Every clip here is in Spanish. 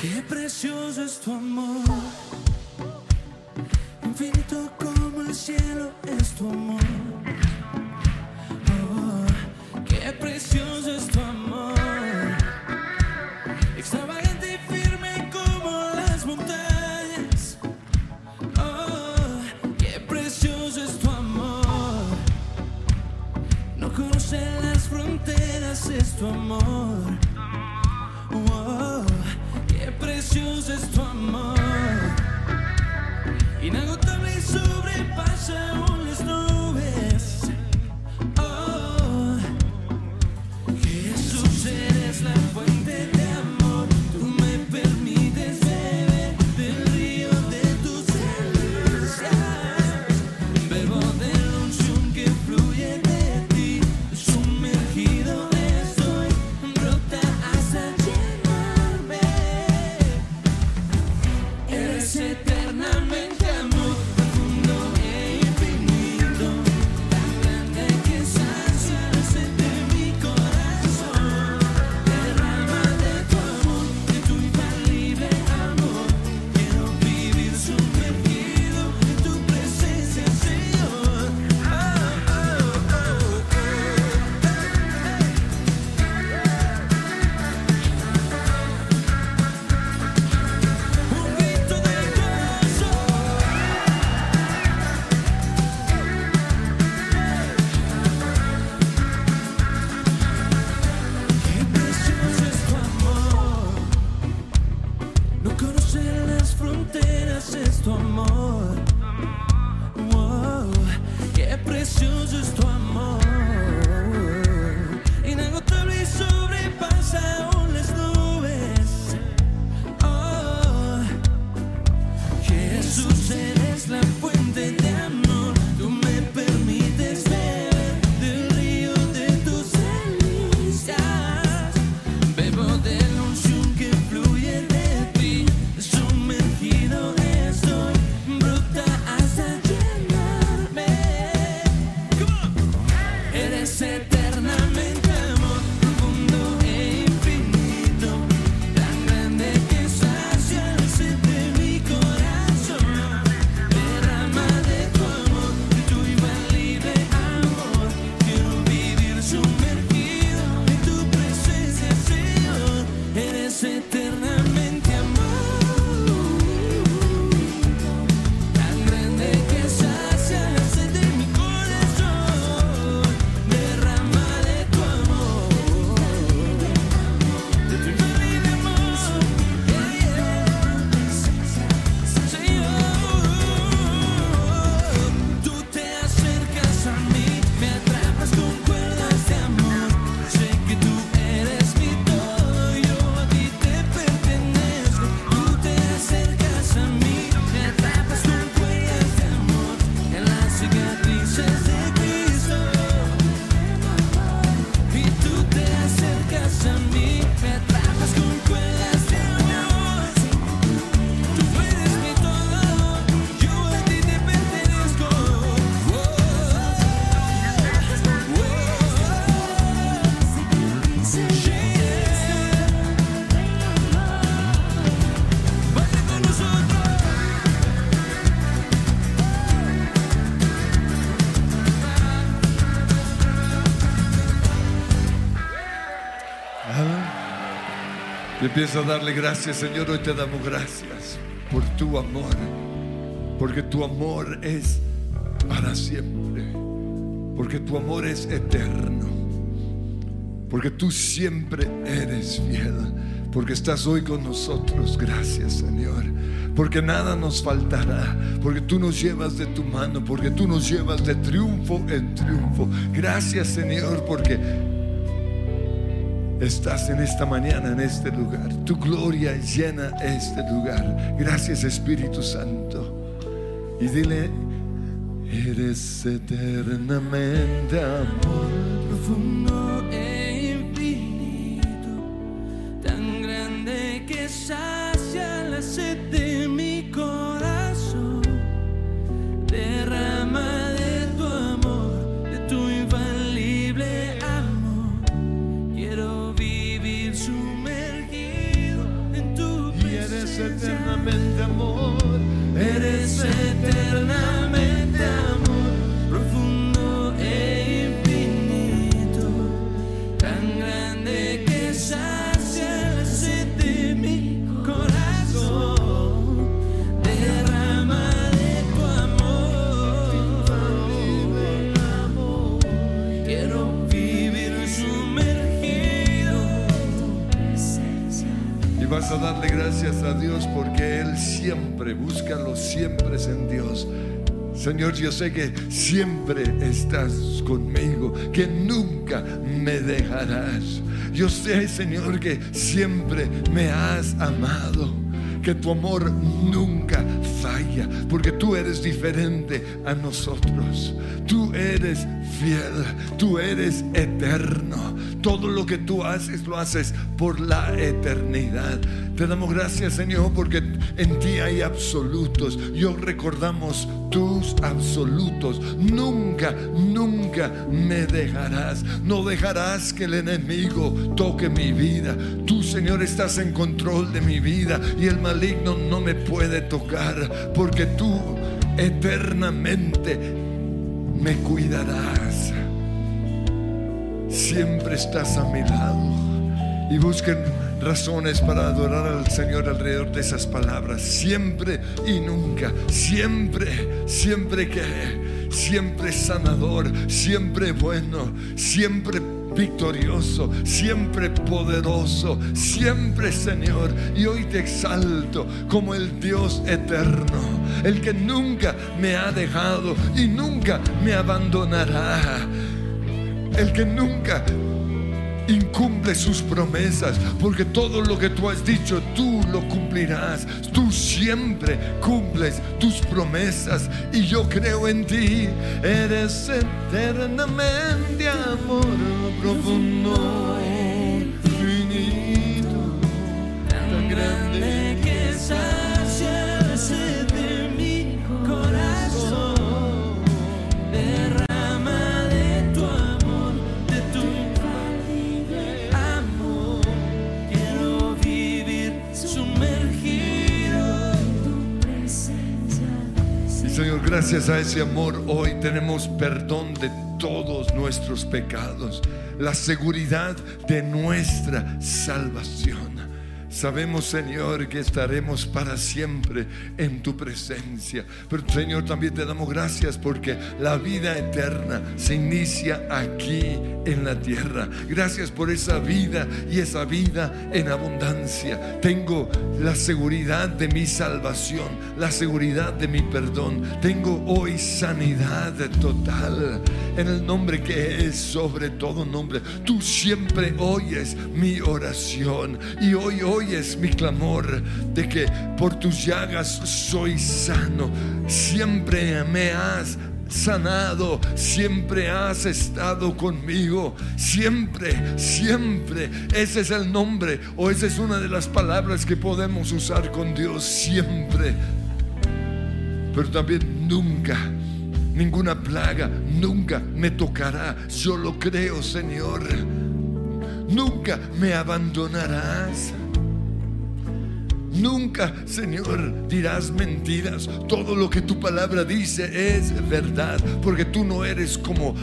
Qué precioso es tu amor, infinito como el cielo es tu amor. Oh, qué precioso es tu amor, extravagante y firme como las montañas. Oh, qué precioso es tu amor, no conoce las fronteras, es tu amor. Qué precioso es tu amor, inagotable y sobrepasa empieza a darle gracias, Señor. Hoy te damos gracias por tu amor. Porque tu amor es para siempre. Porque tu amor es eterno. Porque tú siempre eres fiel. Porque estás hoy con nosotros. Gracias, Señor. Porque nada nos faltará. Porque tú nos llevas de tu mano. Porque tú nos llevas de triunfo en triunfo. Gracias, Señor. Porque estás en esta mañana, en este lugar. Tu gloria llena este lugar. Gracias Espíritu Santo. Y dile, eres eternamente amor. profundo A darle gracias a Dios porque Él siempre, búscalo siempre en Dios. Señor, yo sé que siempre estás conmigo, que nunca me dejarás. Yo sé, Señor, que siempre me has amado, que tu amor nunca falla, porque tú eres diferente a nosotros. Tú eres fiel, tú eres eterno. Todo lo que tú haces lo haces por la eternidad. Te damos gracias, Señor, porque en ti hay absolutos. Yo recordamos tus absolutos. Nunca, nunca me dejarás. No dejarás que el enemigo toque mi vida. Tú, Señor, estás en control de mi vida y el no me puede tocar porque tú eternamente me cuidarás. Siempre estás a mi lado. Y busquen razones para adorar al Señor alrededor de esas palabras. Siempre y nunca. Siempre, siempre que. Siempre sanador. Siempre bueno. Siempre victorioso, siempre poderoso, siempre Señor. Y hoy te exalto como el Dios eterno, el que nunca me ha dejado y nunca me abandonará, el que nunca incumple sus promesas, porque todo lo que tú has dicho, tú lo cumplirás. Tú siempre cumples tus promesas y yo creo en ti. Eres eternamente amor profundo, infinito, tan grande que gracias a ese amor hoy tenemos perdón de todos nuestros pecados, la seguridad de nuestra salvación. Sabemos, Señor, que estaremos para siempre en tu presencia. Pero, Señor, también te damos gracias porque la vida eterna se inicia aquí en la tierra. Gracias por esa vida y esa vida en abundancia. Tengo la seguridad de mi salvación, la seguridad de mi perdón. Tengo hoy sanidad total en el nombre que es sobre todo nombre. Tú siempre oyes mi oración y hoy oyes mi clamor de que por tus llagas soy sano. Siempre me has sanado, siempre has estado conmigo, siempre, siempre. Ese es el nombre o esa es una de las palabras que podemos usar con Dios, siempre. Pero también nunca, ninguna plaga, nunca me tocará. Yo lo creo, Señor. Nunca me abandonarás. Nunca, Señor, dirás mentiras. Todo lo que tu palabra dice es verdad, porque tú no eres como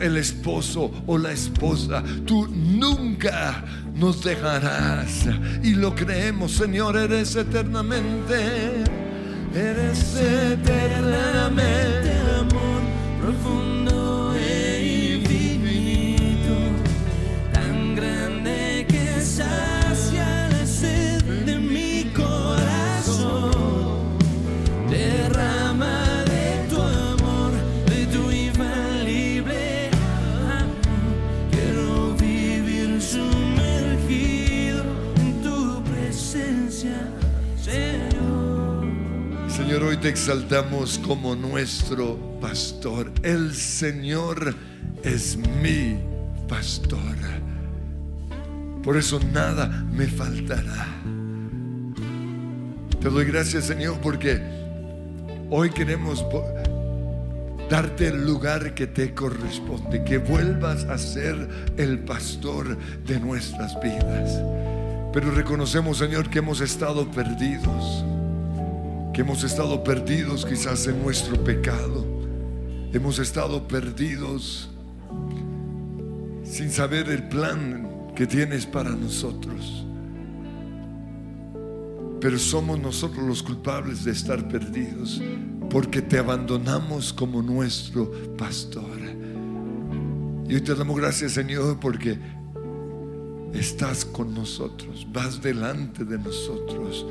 el esposo o la esposa. Tú nunca nos dejarás. Y lo creemos, Señor, eres eternamente. Eres eternamente amor profundo exaltamos como nuestro pastor. El Señor es mi pastor. Por eso nada me faltará. Te doy gracias, Señor, porque hoy queremos darte el lugar que te corresponde, que vuelvas a ser el pastor de nuestras vidas. Pero reconocemos, Señor, que hemos estado perdidos, hemos estado perdidos quizás en nuestro pecado, hemos estado perdidos sin saber el plan que tienes para nosotros. Pero somos nosotros los culpables de estar perdidos porque te abandonamos como nuestro pastor. Y hoy te damos gracias, Señor, porque estás con nosotros, vas delante de nosotros.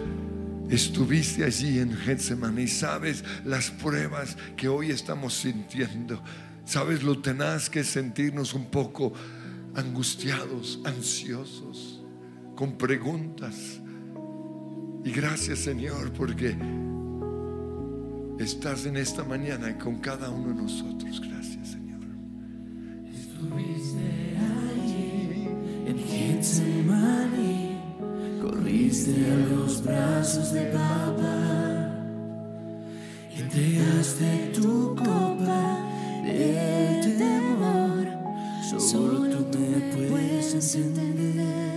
Estuviste allí en Getsemaní y sabes las pruebas que hoy estamos sintiendo. Sabes lo tenaz que es sentirnos un poco angustiados, ansiosos, con preguntas. Y gracias Señor porque estás en esta mañana con cada uno de nosotros. Gracias Señor. Estuviste allí en Getsemaní, corriste a los brazos de papá, entregaste tu copa de temor, solo tú me puedes entender.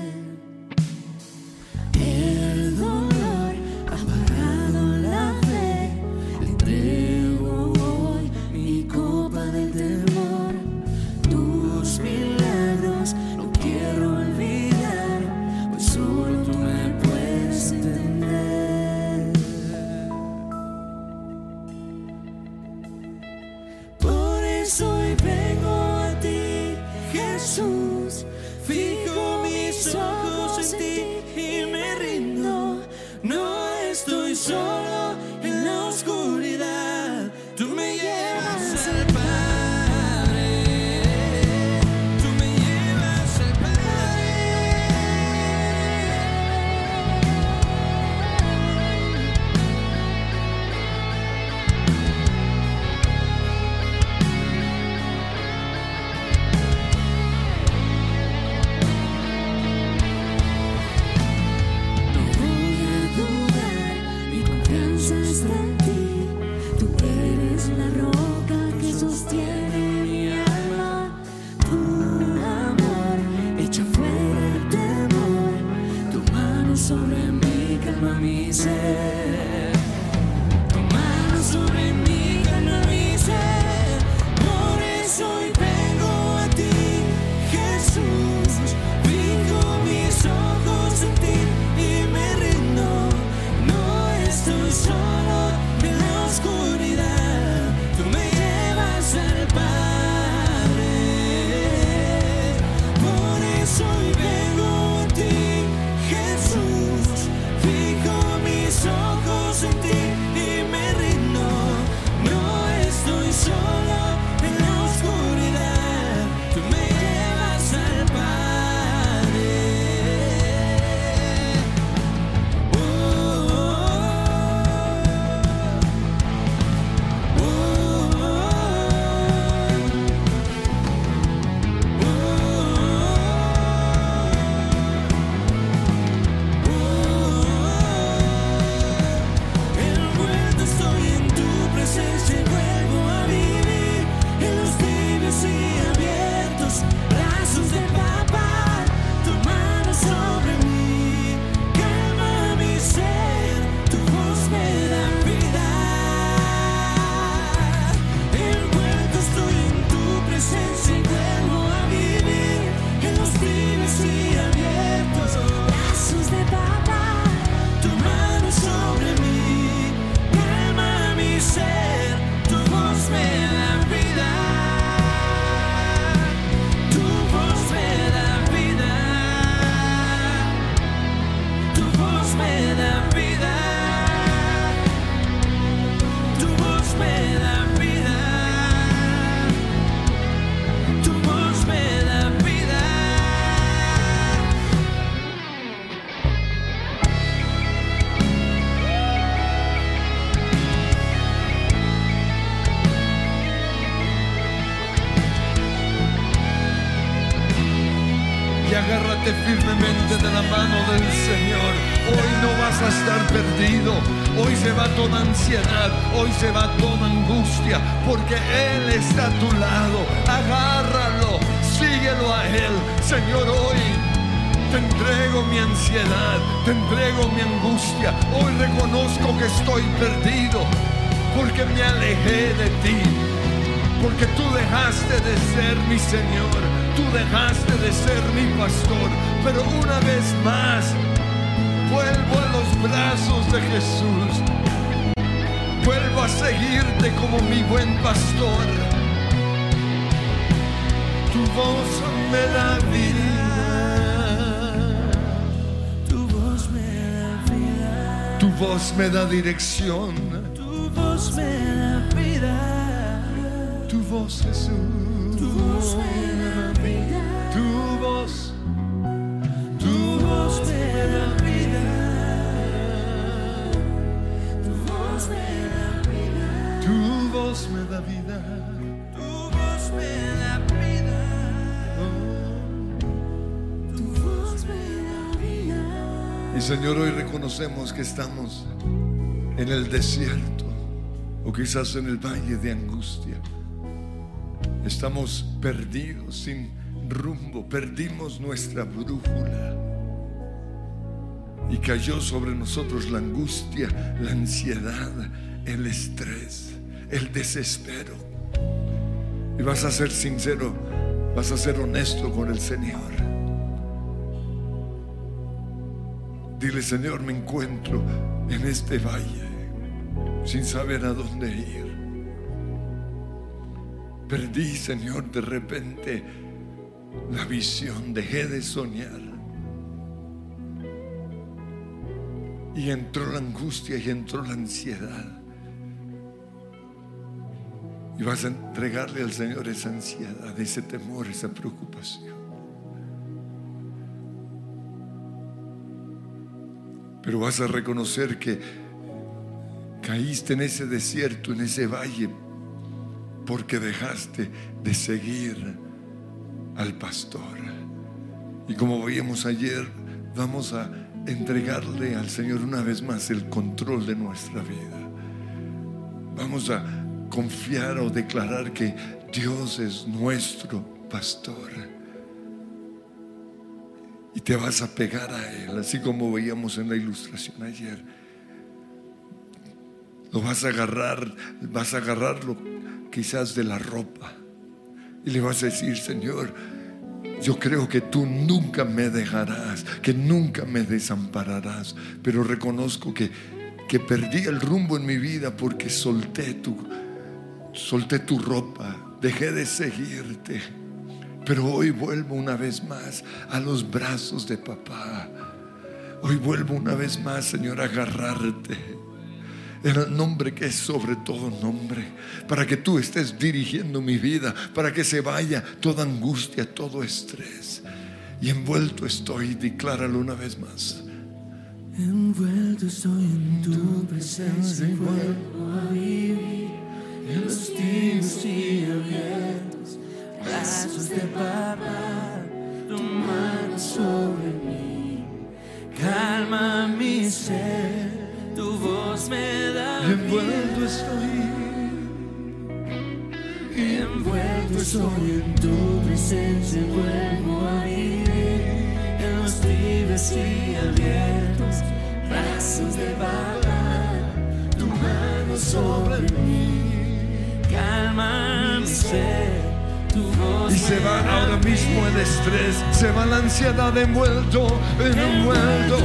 Vuelvo a seguirte como mi buen pastor. Tu voz me da vida. Tu voz me da vida. Tu voz me da dirección. Tu voz me da vida. Tu voz, Jesús. Tu voz me da voz me da vida. Tu voz me da vida. Tu voz me da vida. Y Señor, hoy reconocemos que estamos en el desierto o quizás en el valle de angustia. Estamos perdidos, sin rumbo, perdimos nuestra brújula. Y cayó sobre nosotros la angustia, la ansiedad, el estrés, el desespero. Y vas a ser sincero, vas a ser honesto con el Señor. Dile, Señor, me encuentro en este valle sin saber a dónde ir. Perdí, Señor, de repente la visión, dejé de soñar. Y entró la angustia y entró la ansiedad. Y vas a entregarle al Señor esa ansiedad, ese temor, esa preocupación. Pero vas a reconocer que caíste en ese desierto, en ese valle, porque dejaste de seguir al pastor. Y como veíamos ayer, vamos a entregarle al Señor una vez más el control de nuestra vida. Vamos a confiar o declarar que Dios es nuestro pastor. Y te vas a pegar a Él, así como veíamos en la ilustración ayer. Lo vas a agarrar, vas a agarrarlo quizás de la ropa. Y le vas a decir, Señor, yo creo que tú nunca me dejarás, que nunca me desampararás, pero reconozco que, que perdí el rumbo en mi vida porque solté tu, solté tu ropa, dejé de seguirte. Pero hoy vuelvo una vez más a los brazos de papá. Hoy vuelvo una vez más, Señor, a agarrarte en el nombre que es sobre todo nombre, para que tú estés dirigiendo mi vida, para que se vaya toda angustia, todo estrés. Y envuelto estoy, decláralo una vez más. Envuelto estoy en tu presencia y vuelvo a vivir los tibios y abiertos brazos de papá, tu mano sobre mí, calma mi ser, tu voz me da envuelto estoy. Envuelto estoy en tu presencia vuelvo a vivir en los tibios y abiertos brazos de papá, tu mano sobre mí, calma mi ser, tu voz Y se va ahora mismo el estrés, se va la ansiedad envuelto, en envuelto.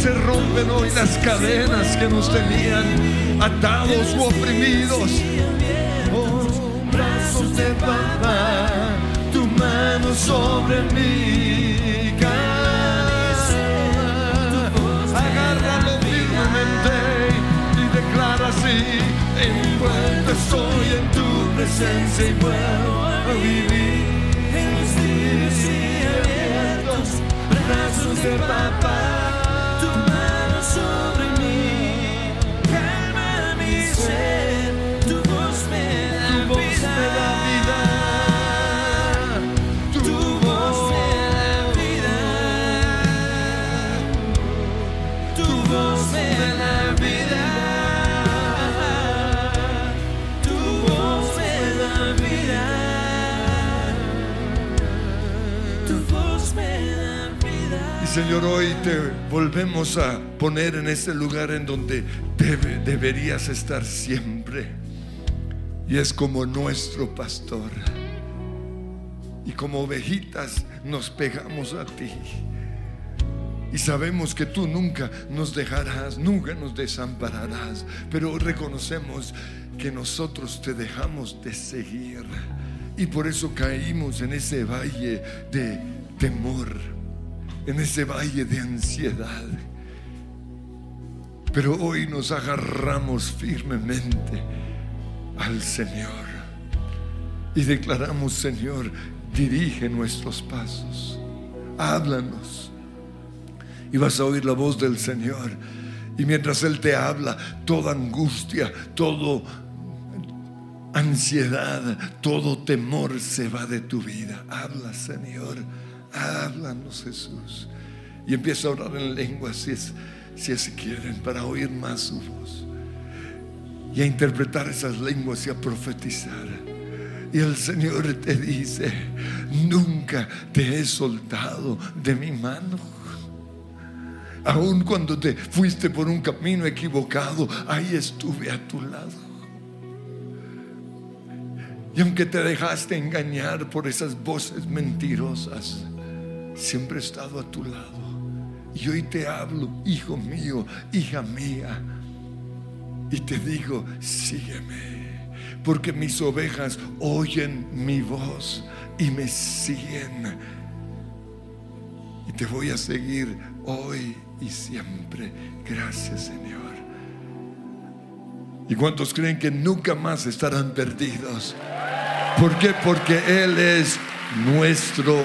Se rompen hoy las cadenas que nos tenían atados o oprimidos. Oh, brazos de papá, tu mano sobre mí. Envuelto estoy en tu presencia y a vivir en los días y abiertos brazos de papá. tu mano Señor, hoy te volvemos a poner en ese lugar en donde debe- deberías estar siempre. Y es como nuestro pastor. Y como ovejitas nos pegamos a ti. Y sabemos que tú nunca nos dejarás, nunca nos desampararás. Pero reconocemos que nosotros te dejamos de seguir. Y por eso caímos en ese valle de temor, en ese valle de ansiedad. Pero hoy nos agarramos firmemente al Señor y declaramos, Señor, dirige nuestros pasos, háblanos. Y vas a oír la voz del Señor. Y mientras Él te habla, toda angustia, todo ansiedad, todo temor se va de tu vida. Habla, Señor. Háblanos, Jesús. Y empieza a orar en lengua si es si quieren, para oír más su voz. Y a interpretar esas lenguas y a profetizar. Y el Señor te dice, nunca te he soltado de mi mano. Aun cuando te fuiste por un camino equivocado, ahí estuve a tu lado. Y aunque te dejaste engañar por esas voces mentirosas, siempre he estado a tu lado. Y hoy te hablo, hijo mío, hija mía. Y te digo, sígueme. Porque mis ovejas oyen mi voz y me siguen. Y te voy a seguir hoy y siempre. Gracias, Señor. ¿Y cuántos creen que nunca más estarán perdidos? ¿Por qué? Porque Él es nuestro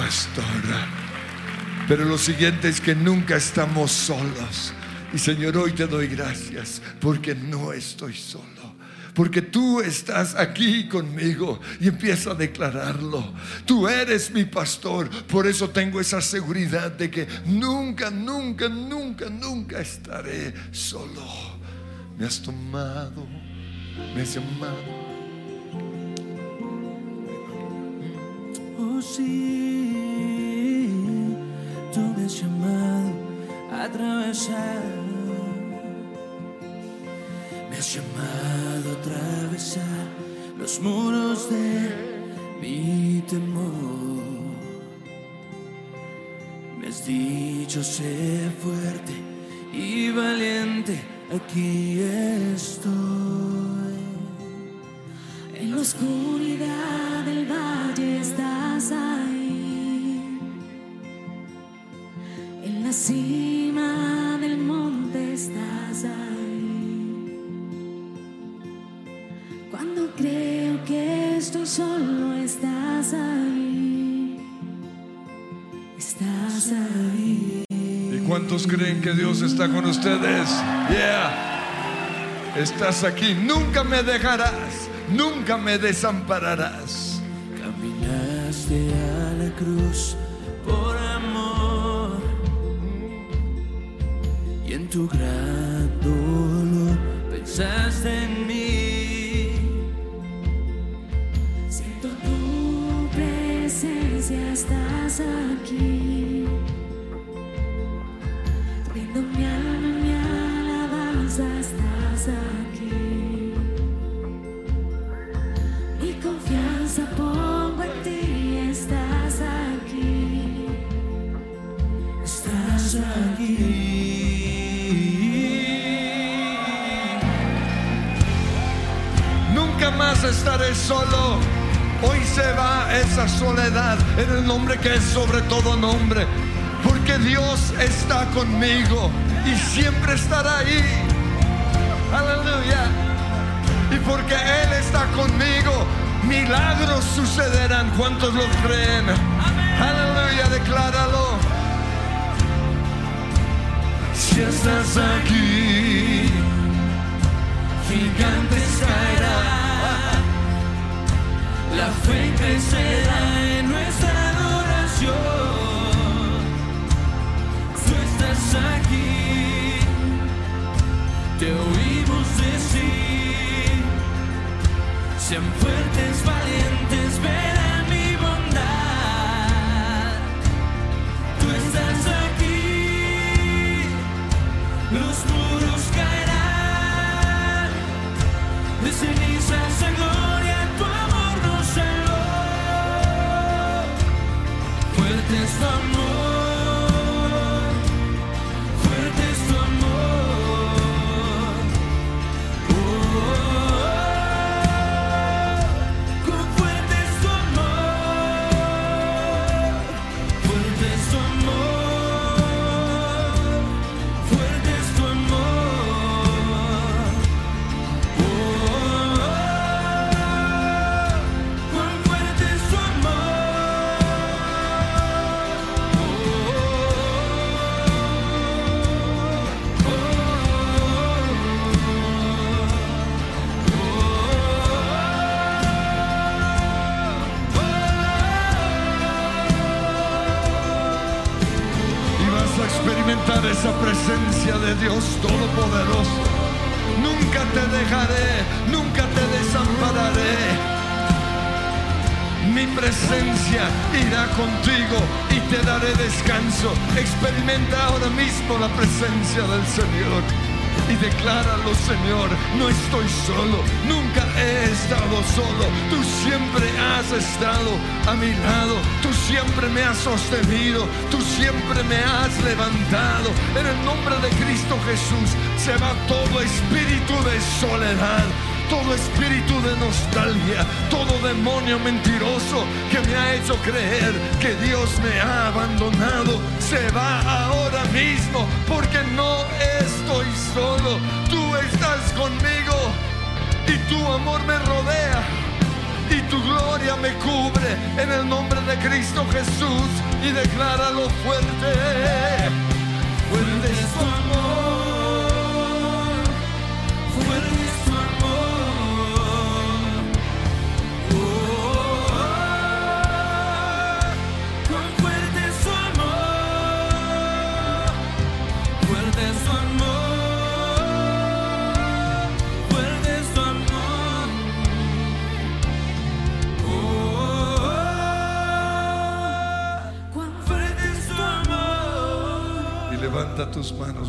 pastor. Pero lo siguiente es que nunca estamos solos. Y Señor, hoy te doy gracias porque no estoy solo. Porque tú estás aquí conmigo y empieza a declararlo. Tú eres mi pastor. Por eso tengo esa seguridad de que nunca, nunca, nunca, nunca estaré solo. Me has tomado, me has llamado. Oh sí, llamado a atravesar. Me has llamado a atravesar los muros de mi temor. Me has dicho sé fuerte y valiente, aquí estoy. En la oscuridad del valle estás ahí. La cima del monte estás ahí. Cuando creo que estoy solo estás ahí. Estás ahí. ¿Y cuántos creen que Dios está con ustedes? Yeah. Estás aquí, nunca me dejarás, nunca me desampararás. Caminaste a la cruz tu gran dolor pensaste en mí. Siento tu presencia, estás aquí. Rindo mi alma, mi alabanza, estás aquí. Más estaré solo. Hoy se va esa soledad en el nombre que es sobre todo nombre. Porque Dios está conmigo y siempre estará ahí. Aleluya. Y porque Él está conmigo, milagros sucederán. ¿Cuántos lo creen? Aleluya, decláralo. Si estás aquí, gigantes caerán, la fe crecerá en nuestra adoración. Tú estás aquí, te oímos decir, sean fuertes, valientes, verán there's some moon nunca he estado solo. Tú siempre has estado a mi lado, tú siempre me has sostenido, tú siempre me has levantado. En el nombre de Cristo Jesús se va todo espíritu de soledad, todo espíritu de nostalgia, todo demonio mentiroso que me ha hecho creer que Dios me ha abandonado, se va ahora mismo porque no estoy solo, tú estás conmigo y tu amor me rodea. Y tu gloria me cubre en el nombre de Cristo Jesús y decláralo fuerte. Fuerte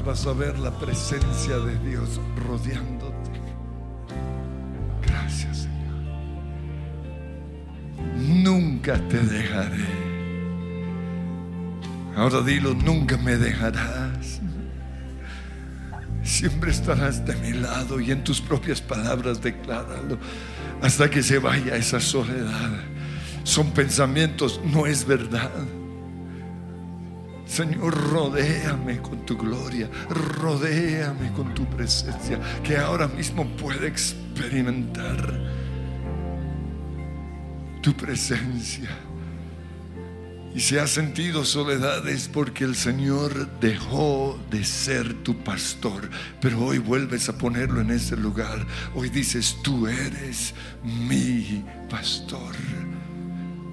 vas a ver la presencia de Dios rodeándote. Gracias, Señor. Nunca te dejaré. Ahora dilo, nunca me dejarás. Siempre estarás de mi lado y en tus propias palabras decláralo hasta que se vaya esa soledad. Son pensamientos, no es verdad. Señor, rodéame con tu gloria, rodéame con tu presencia, que ahora mismo pueda experimentar tu presencia. Y si has sentido soledad es porque el Señor dejó de ser tu pastor, pero hoy vuelves a ponerlo en ese lugar. Hoy dices, tú eres mi pastor.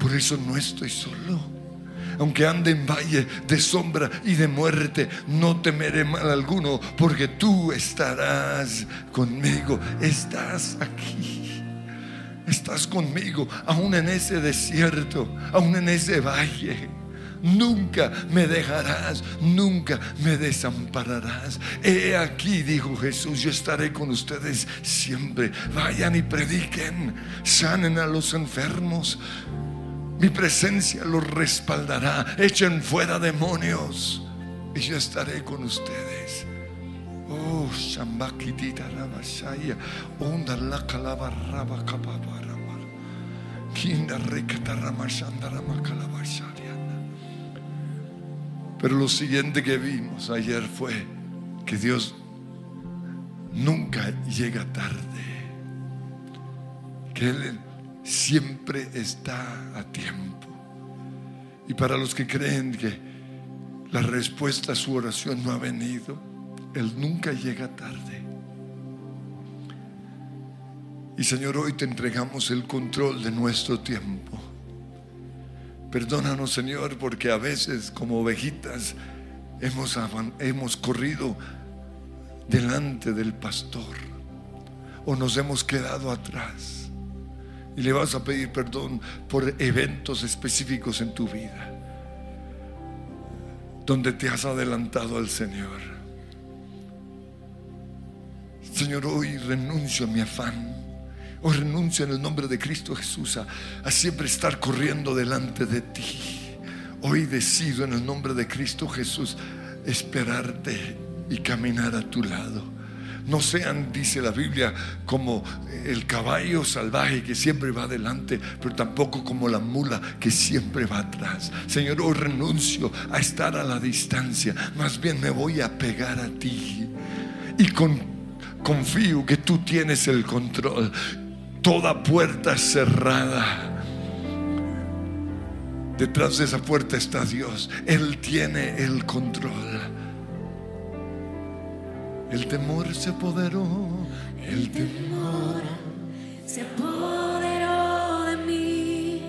Por eso no estoy solo. Aunque ande en valle de sombra y de muerte, no temeré mal alguno, porque tú estarás conmigo. Estás aquí. Estás conmigo, aún en ese desierto, aún en ese valle. Nunca me dejarás, nunca me desampararás. He aquí, dijo Jesús, yo estaré con ustedes siempre. Vayan y prediquen, sanen a los enfermos. Mi presencia los respaldará. Echen fuera demonios y yo estaré con ustedes. Oh, Shambakitita Ramashaya, Onda la calabarraba capabarama, Kinda recata ramashanda. Pero lo siguiente que vimos ayer fue que Dios nunca llega tarde, que Él siempre está a tiempo. Y para los que creen que la respuesta a su oración no ha venido, Él nunca llega tarde. Y Señor, hoy te entregamos el control de nuestro tiempo. Perdónanos, Señor, porque a veces como ovejitas hemos, hemos corrido delante del pastor o nos hemos quedado atrás. Y le vas a pedir perdón por eventos específicos en tu vida donde te has adelantado al Señor. Señor, hoy renuncio a mi afán. Hoy renuncio en el nombre de Cristo Jesús a, a siempre estar corriendo delante de ti. Hoy decido en el nombre de Cristo Jesús esperarte y caminar a tu lado. No sean, dice la Biblia, como el caballo salvaje que siempre va adelante, pero tampoco como la mula que siempre va atrás. Señor, hoy renuncio a estar a la distancia, más bien me voy a pegar a ti. Y con, confío que tú tienes el control. Toda puerta cerrada. Detrás de esa puerta está Dios. Él tiene el control. El temor se apoderó. El temor. se apoderó de mí.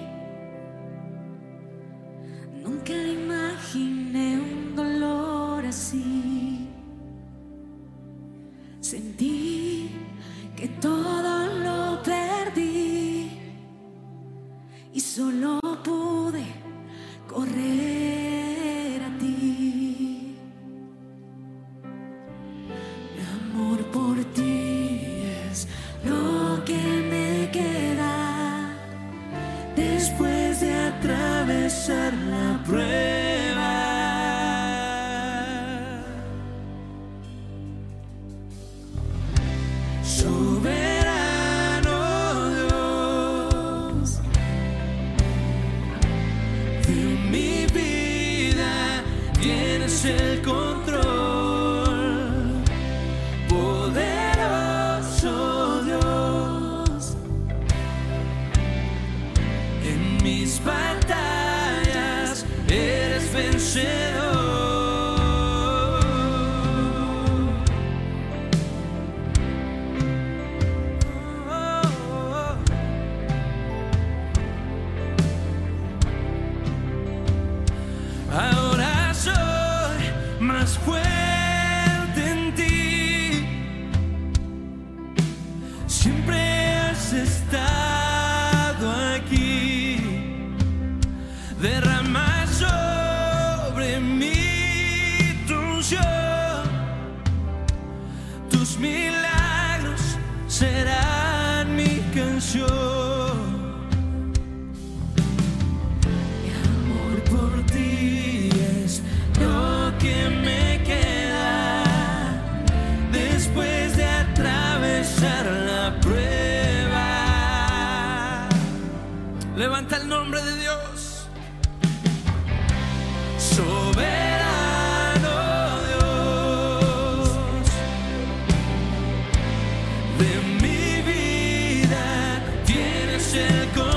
Nunca imaginé un dolor así. Sentí que todo lo perdí y solo tienes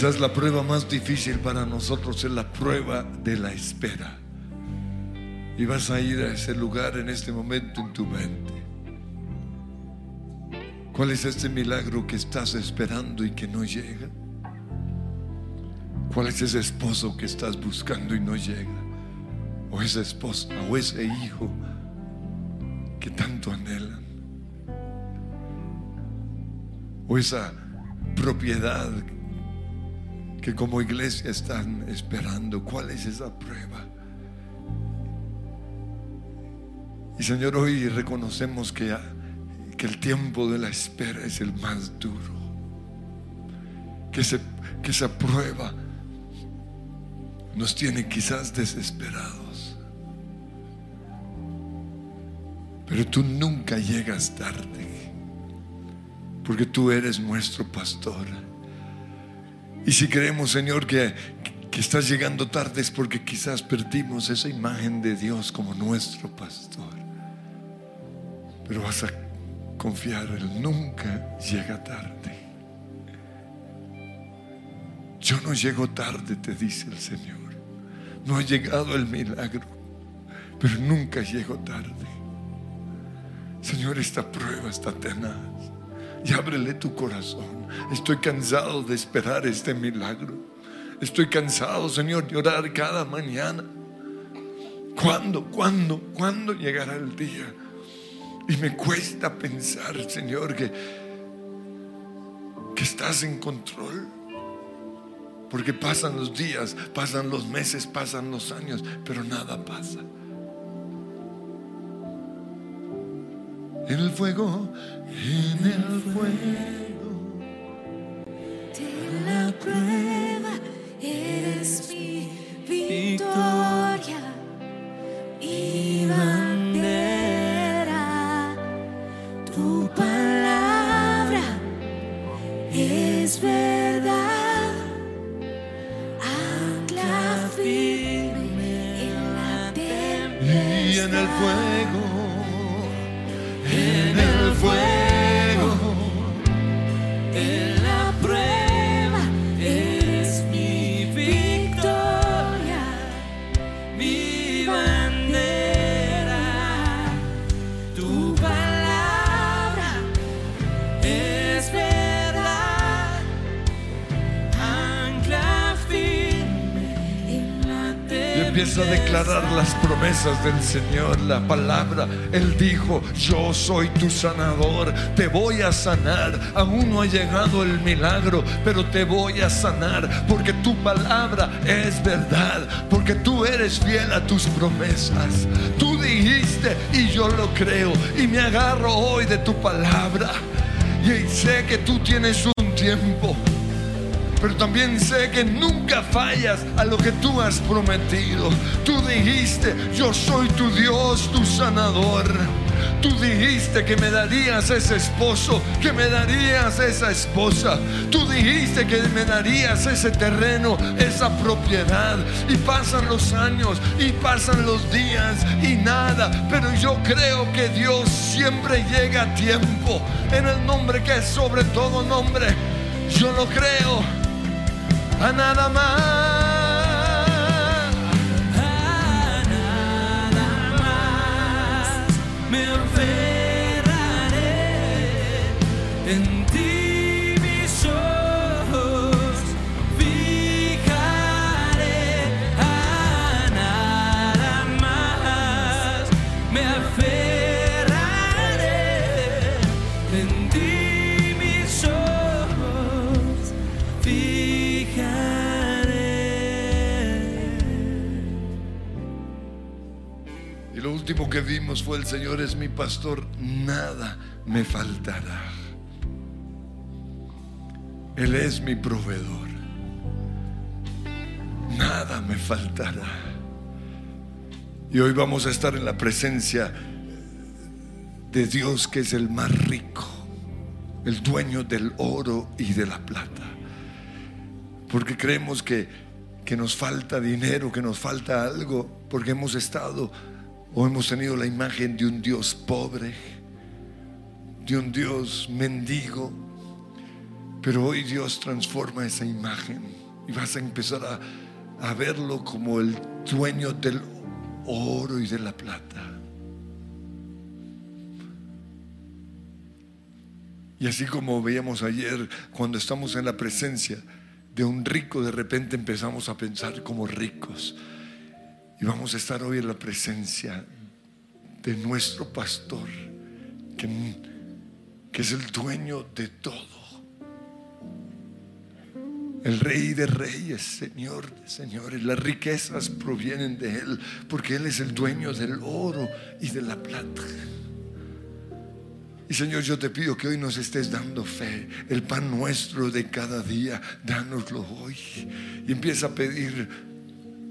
quizás la prueba más difícil para nosotros es la prueba de la espera. Y vas a ir a ese lugar en este momento en tu mente. ¿Cuál es este milagro que estás esperando y que no llega? ¿Cuál es ese esposo que estás buscando y no llega? O esa esposa o ese hijo que tanto anhelan. O esa propiedad que como iglesia están esperando. ¿Cuál es esa prueba? Y Señor, hoy reconocemos que, que el tiempo de la espera es el más duro. Que, se, que esa prueba nos tiene quizás desesperados. Pero tú nunca llegas tarde, porque tú eres nuestro pastor. Y si creemos, Señor, que, estás llegando tarde es porque quizás perdimos esa imagen de Dios como nuestro pastor. Pero vas a confiar, Él nunca llega tarde. Yo no llego tarde, te dice el Señor. No ha llegado el milagro, pero nunca llego tarde. Señor, esta prueba está tenaz. Y ábrele tu corazón. Estoy cansado de esperar este milagro. Estoy cansado, Señor, de orar cada mañana. ¿Cuándo, cuándo, cuándo llegará el día? Y me cuesta pensar, Señor, que, que estás en control. Porque pasan los días, pasan los meses, pasan los años, pero nada pasa. En el fuego, en el fuego. De la prueba promesas del Señor, la palabra. Él dijo, yo soy tu sanador, te voy a sanar. Aún no ha llegado el milagro, pero te voy a sanar porque tu palabra es verdad, porque tú eres fiel a tus promesas. Tú dijiste y yo lo creo y me agarro hoy de tu palabra. Y sé que tú tienes un tiempo pero también sé que nunca fallas a lo que tú has prometido. Tú dijiste, yo soy tu Dios, tu sanador. Tú dijiste que me darías ese esposo, que me darías esa esposa. Tú dijiste que me darías ese terreno, esa propiedad. Y pasan los años y pasan los días y nada. Pero yo creo que Dios siempre llega a tiempo. En el nombre que es sobre todo nombre. Yo lo creo a nada más. A nada más me aferraré en último que vimos fue el Señor es mi pastor, nada me faltará. Él es mi proveedor. Nada me faltará. Y hoy vamos a estar en la presencia de Dios que es el más rico, el dueño del oro y de la plata. Porque creemos que, que nos falta dinero, que nos falta algo, porque hemos estado o hemos tenido la imagen de un Dios pobre, de un Dios mendigo. Pero hoy Dios transforma esa imagen y vas a empezar a, a verlo como el dueño del oro y de la plata. Y así como veíamos ayer, cuando estamos en la presencia de un rico, de repente empezamos a pensar como ricos. Y vamos a estar hoy en la presencia de nuestro pastor, que, que es el dueño de todo. El rey de reyes, Señor de señores. Las riquezas provienen de Él, porque Él es el dueño del oro y de la plata. Y Señor, yo te pido que hoy nos estés dando fe, el pan nuestro de cada día, dánoslo hoy. Y empieza a pedir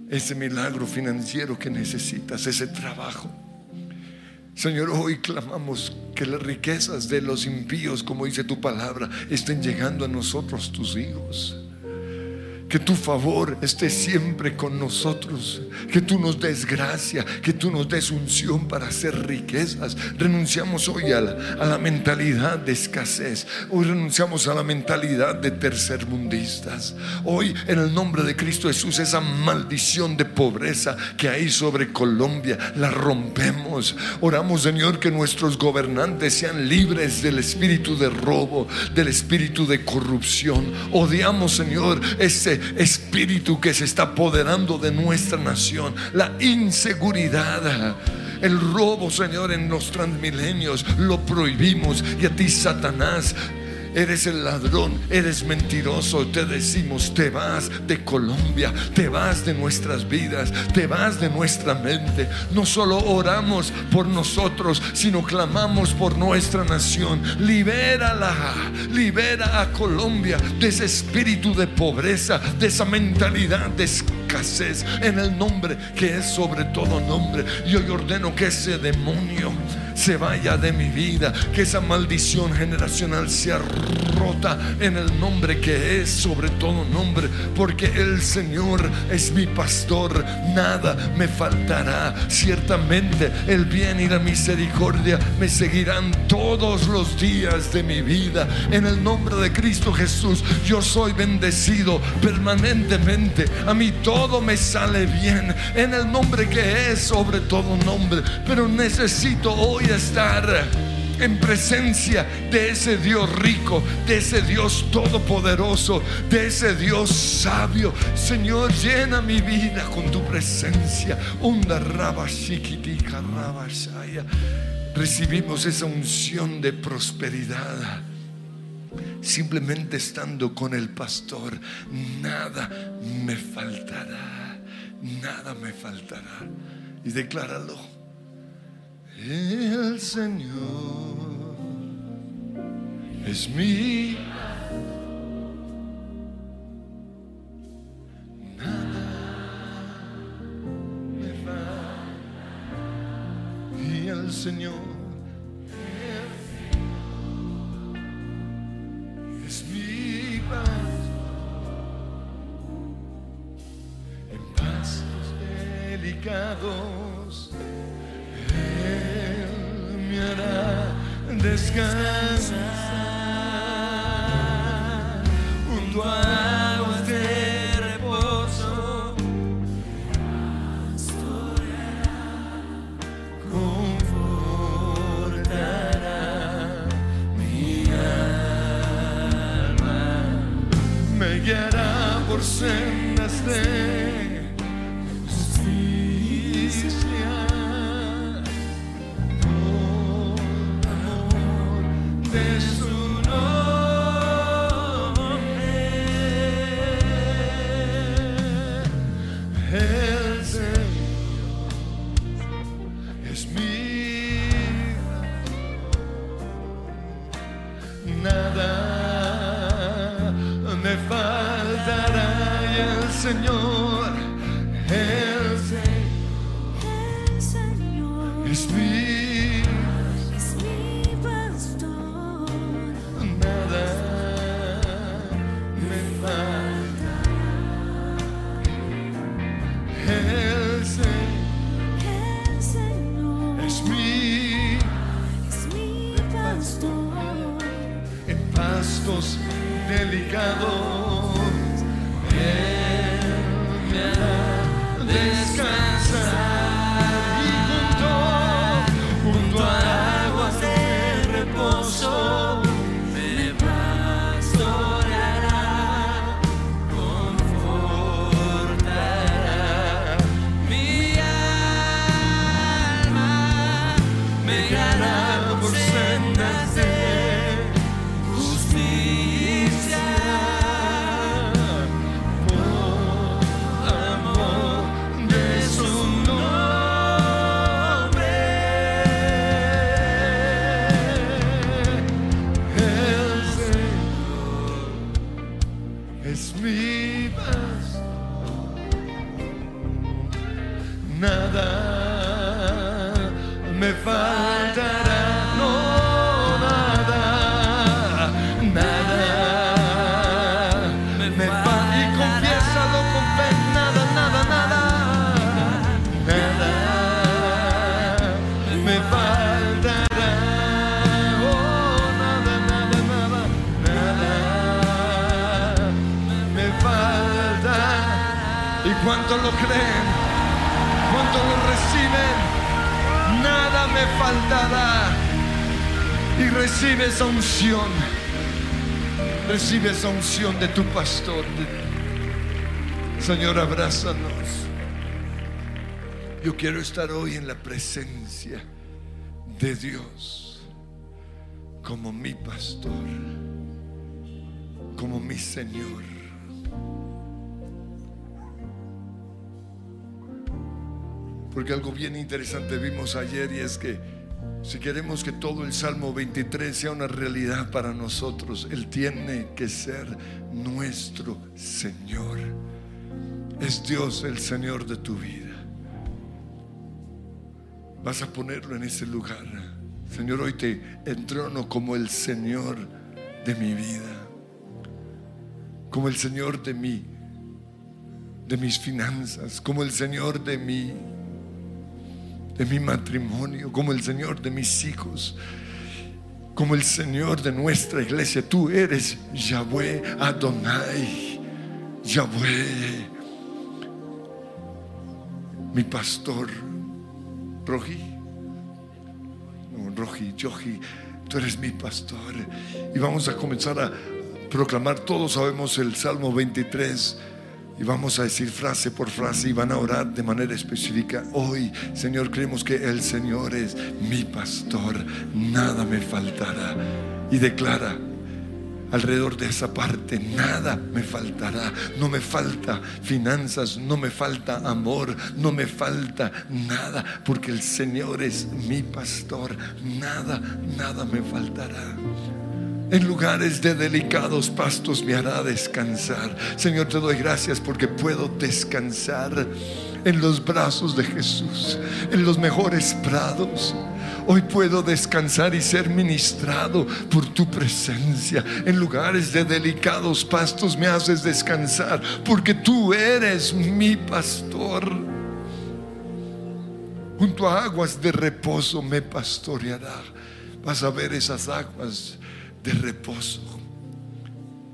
ese milagro financiero que necesitas, ese trabajo. Señor, hoy clamamos que las riquezas de los impíos, como dice tu palabra, estén llegando a nosotros, tus hijos. Que tu favor esté siempre con nosotros. Que tú nos des gracia. Que tú nos des unción para hacer riquezas. Renunciamos hoy a la, a la mentalidad de escasez. Hoy renunciamos a la mentalidad de tercermundistas. Hoy en el nombre de Cristo Jesús esa maldición de pobreza que hay sobre Colombia la rompemos. Oramos Señor que nuestros gobernantes sean libres del espíritu de robo, del espíritu de corrupción. Odiamos Señor ese espíritu que se está apoderando de nuestra nación, la inseguridad. El robo, Señor, en los transmilenios lo prohibimos. Y a ti, Satanás, Eres el ladrón, eres mentiroso. Te decimos, te vas de Colombia, te vas de nuestras vidas, te vas de nuestra mente. No solo oramos por nosotros, sino clamamos por nuestra nación. Libérala, libera a Colombia de ese espíritu de pobreza, de esa mentalidad de escasez, en el nombre que es sobre todo nombre. Y hoy ordeno que ese demonio se vaya de mi vida, que esa maldición generacional sea rota en el nombre que es sobre todo nombre, porque el Señor es mi pastor, nada me faltará. Ciertamente el bien y la misericordia me seguirán todos los días de mi vida. En el nombre de Cristo Jesús, yo soy bendecido permanentemente. A mí todo me sale bien en el nombre que es sobre todo nombre, pero necesito hoy estar en presencia de ese Dios rico, de ese Dios todopoderoso, de ese Dios sabio. Señor, llena mi vida con tu presencia. Unda raba shikitika raba shaya. Recibimos esa unción de prosperidad. Simplemente estando con el pastor, nada me faltará, nada me faltará. Y decláralo. El Señor es mi nada me falta. Y el Señor Me faltará, oh, nada, nada, nada, nada. Me falta. ¿Y cuánto lo creen? ¿Cuánto lo reciben? Nada me faltará. Y recibe esa unción. Recibe unción de tu pastor. Señor, abrázanos. Yo quiero estar hoy en la presencia de Dios como mi pastor, como mi Señor. Porque algo bien interesante vimos ayer y es que si queremos que todo el Salmo 23 sea una realidad para nosotros, Él tiene que ser nuestro Señor. Es Dios el Señor de tu vida. Vas a ponerlo en ese lugar. Señor, hoy te entrono como el Señor de mi vida. Como el Señor de mi de mis finanzas, como el Señor de de mi matrimonio, como el Señor de mis hijos, como el Señor de nuestra iglesia. Tú eres Yahweh Adonai, Yahweh, mi pastor, Roji. Roji, Yoji, tú eres mi pastor. Y vamos a comenzar a proclamar, todos sabemos el Salmo 23. Y vamos a decir frase por frase y van a orar de manera específica. Hoy, Señor, creemos que el Señor es mi pastor. Nada me faltará. Y declara alrededor de esa parte, nada me faltará. No me falta finanzas, no me falta amor, no me falta nada. Porque el Señor es mi pastor. Nada, nada me faltará. En lugares de delicados pastos me hará descansar. Señor, te doy gracias porque puedo descansar en los brazos de Jesús, en los mejores prados. Hoy puedo descansar y ser ministrado por tu presencia. En lugares de delicados pastos me haces descansar porque tú eres mi pastor. Junto a aguas de reposo me pastoreará. Vas a ver esas aguas de reposo,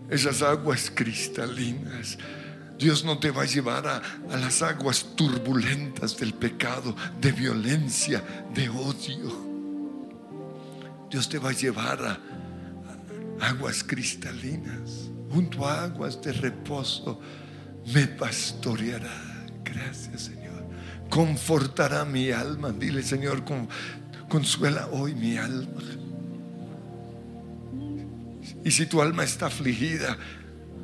esas aguas cristalinas. Dios no te va a llevar a, las aguas turbulentas del pecado, de violencia, de odio. Dios te va a llevar a, aguas cristalinas, junto a aguas de reposo, me pastoreará. Gracias, Señor. Confortará mi alma. Dile, Señor, con, consuela hoy mi alma. Y si tu alma está afligida,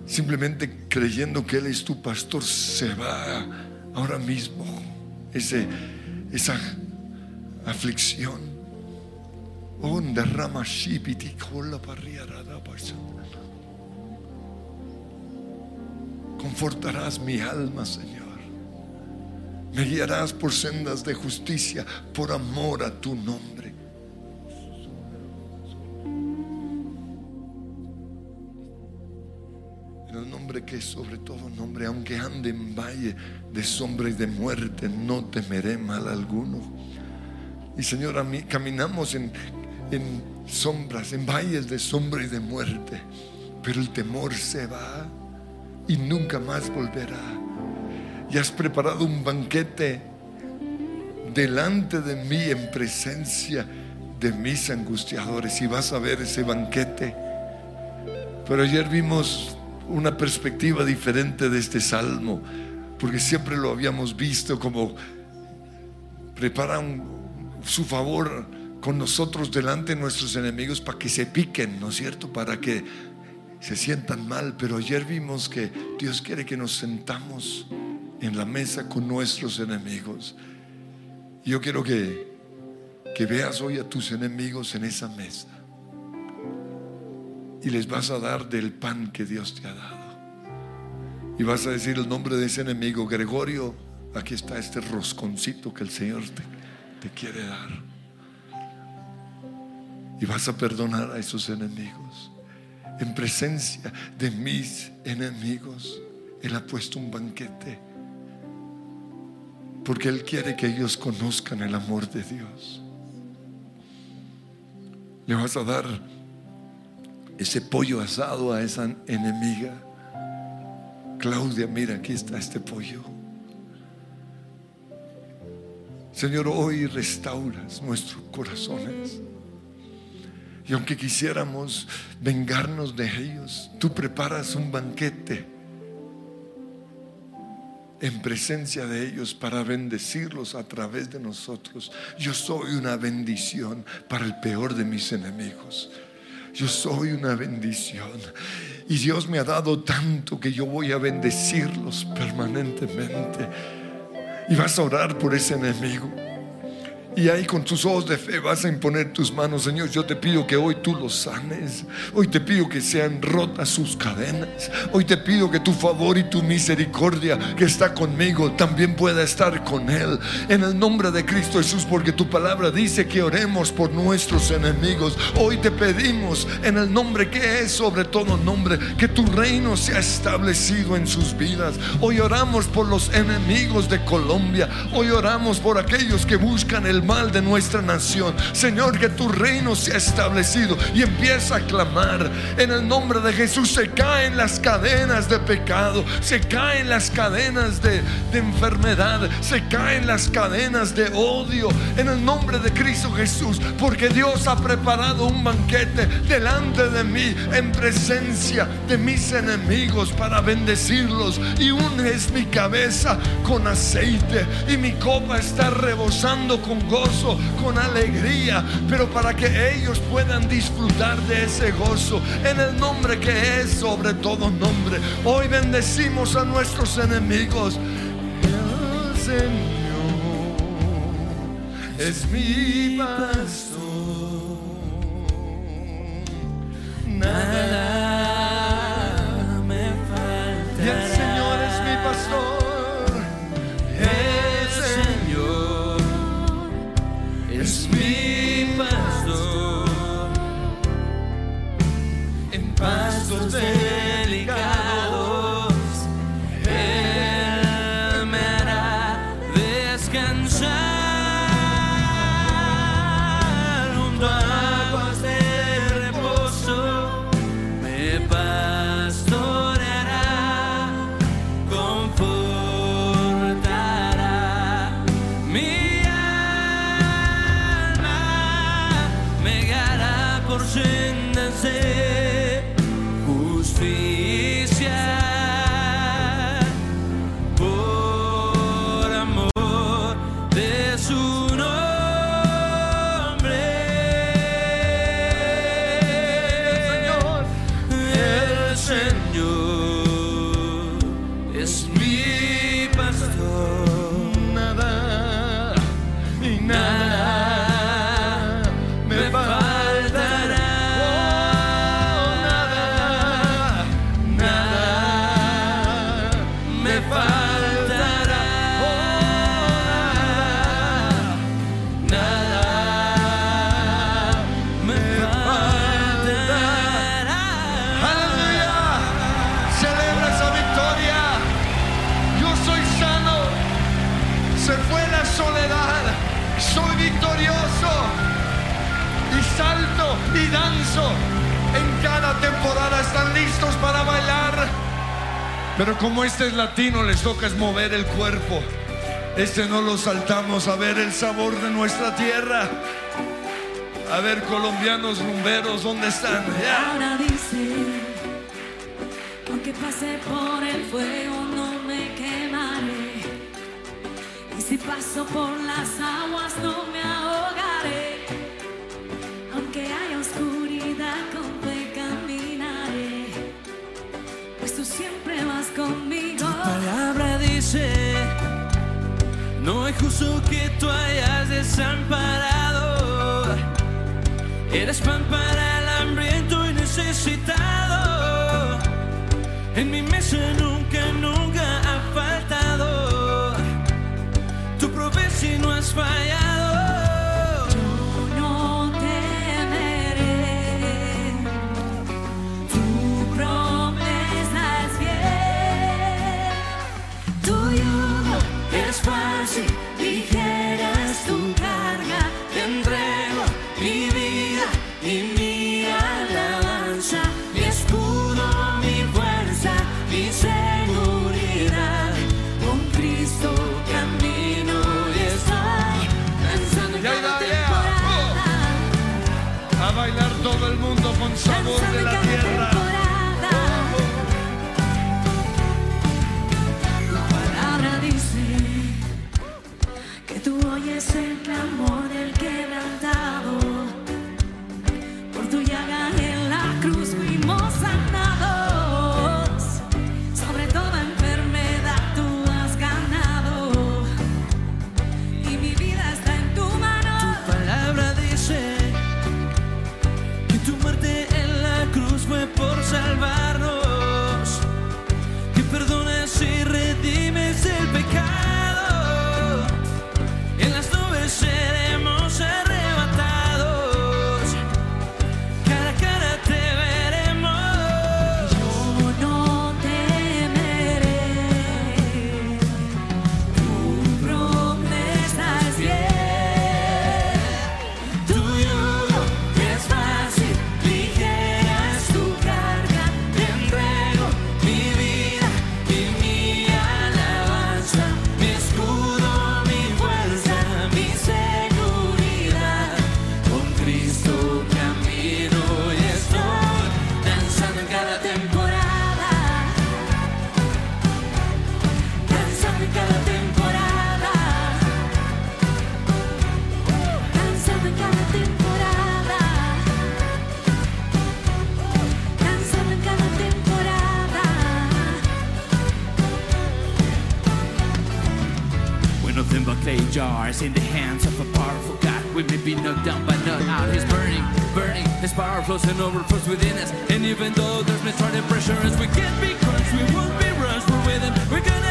simplemente creyendo que Él es tu pastor, se va ahora mismo ese, esa aflicción. Confortarás mi alma, Señor. Me guiarás por sendas de justicia, por amor a tu nombre. El nombre que es sobre todo nombre, aunque ande en valle de sombra y de muerte, no temeré mal alguno. Y Señor, a mí caminamos en, en sombras, en valles de sombra y de muerte, pero el temor se va y nunca más volverá. Y has preparado un banquete delante de mí en presencia de mis angustiadores y vas a ver ese banquete. Pero ayer vimos una perspectiva diferente de este salmo, porque siempre lo habíamos visto como preparan su favor con nosotros delante de nuestros enemigos para que se piquen, ¿no es cierto? Para que se sientan mal, pero ayer vimos que Dios quiere que nos sentamos en la mesa con nuestros enemigos. Yo quiero que, que veas hoy a tus enemigos en esa mesa y les vas a dar del pan que Dios te ha dado. Y vas a decir el nombre de ese enemigo, Gregorio, aquí está este rosconcito que el Señor te, te quiere dar. y vas a perdonar a esos enemigos. En presencia de mis enemigos, Él ha puesto un banquete. Porque Él quiere que ellos conozcan el amor de Dios. Le vas a dar ese pollo asado a esa enemiga. Claudia, mira, aquí está este pollo. Señor, hoy restauras nuestros corazones. Y aunque quisiéramos vengarnos de ellos, tú preparas un banquete en presencia de ellos para bendecirlos a través de nosotros. Yo soy una bendición para el peor de mis enemigos. Yo soy una bendición. Y Dios me ha dado tanto que yo voy a bendecirlos permanentemente. Y vas a orar por ese enemigo. Y ahí con tus ojos de fe vas a imponer tus manos, Señor. Yo te pido que hoy tú los sanes. Hoy te pido que sean rotas sus cadenas. Hoy te pido que tu favor y tu misericordia que está conmigo también pueda estar con él. En el nombre de Cristo Jesús, porque tu palabra dice que oremos por nuestros enemigos. Hoy te pedimos en el nombre que es sobre todo nombre, que tu reino sea establecido en sus vidas. Hoy oramos por los enemigos de Colombia. Hoy oramos por aquellos que buscan el mal de nuestra nación. Señor, que tu reino sea establecido y empieza a clamar. En el nombre de Jesús se caen las cadenas de pecado, se caen las cadenas de, enfermedad, se caen las cadenas de odio. En el nombre de Cristo Jesús, porque Dios ha preparado un banquete delante de mí en presencia de mis enemigos para bendecirlos. Y unes mi cabeza con aceite y mi copa está rebosando con gozo, con alegría, pero para que ellos puedan disfrutar de ese gozo en el nombre que es sobre todo nombre. Hoy bendecimos a nuestros enemigos. El Señor es mi pastor. Nada este es latino, les toca es mover el cuerpo. Este no lo saltamos a ver el sabor de nuestra tierra. A ver, colombianos rumberos, ¿dónde están? Ahora por. Justo que tú hayas desamparado. Eres pan para el hambriento y necesitado. En mi mesa nunca, nunca ha faltado. Tu provees y no has fallado. Clay jars in the hands of a powerful God. We may be knocked down, but not out. He's burning, burning. His power flows and overflows within us. And even though there's been starting pressure, as we can't be crushed, we won't be rushed. We're with him. We're gonna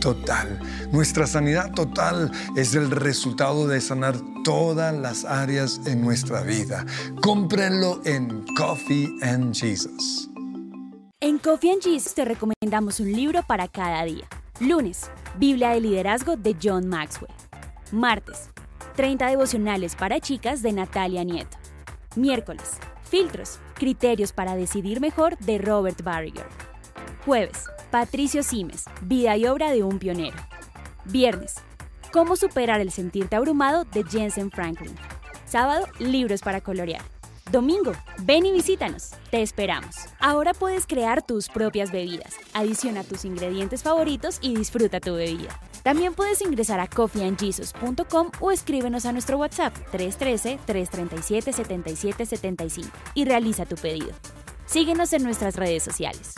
Total. Nuestra sanidad total es el resultado de sanar todas las áreas en nuestra vida. Cómprenlo en Coffee and Jesus. En Coffee and Jesus te recomendamos un libro para cada día. Lunes, Biblia de Liderazgo de John Maxwell. Martes, 30 devocionales para chicas de Natalia Nieto. Miércoles, Filtros, criterios para decidir mejor de Robert Barriger. Jueves, Patricio Simes, vida y obra de un pionero. Viernes, Cómo superar el sentirte abrumado de Jensen Franklin. Sábado, libros para colorear. Domingo, ven y visítanos. Te esperamos. Ahora puedes crear tus propias bebidas. Adiciona tus ingredientes favoritos y disfruta tu bebida. También puedes ingresar a coffeeandjesus.com o escríbenos a nuestro WhatsApp 313-337-7775 y realiza tu pedido. Síguenos en nuestras redes sociales.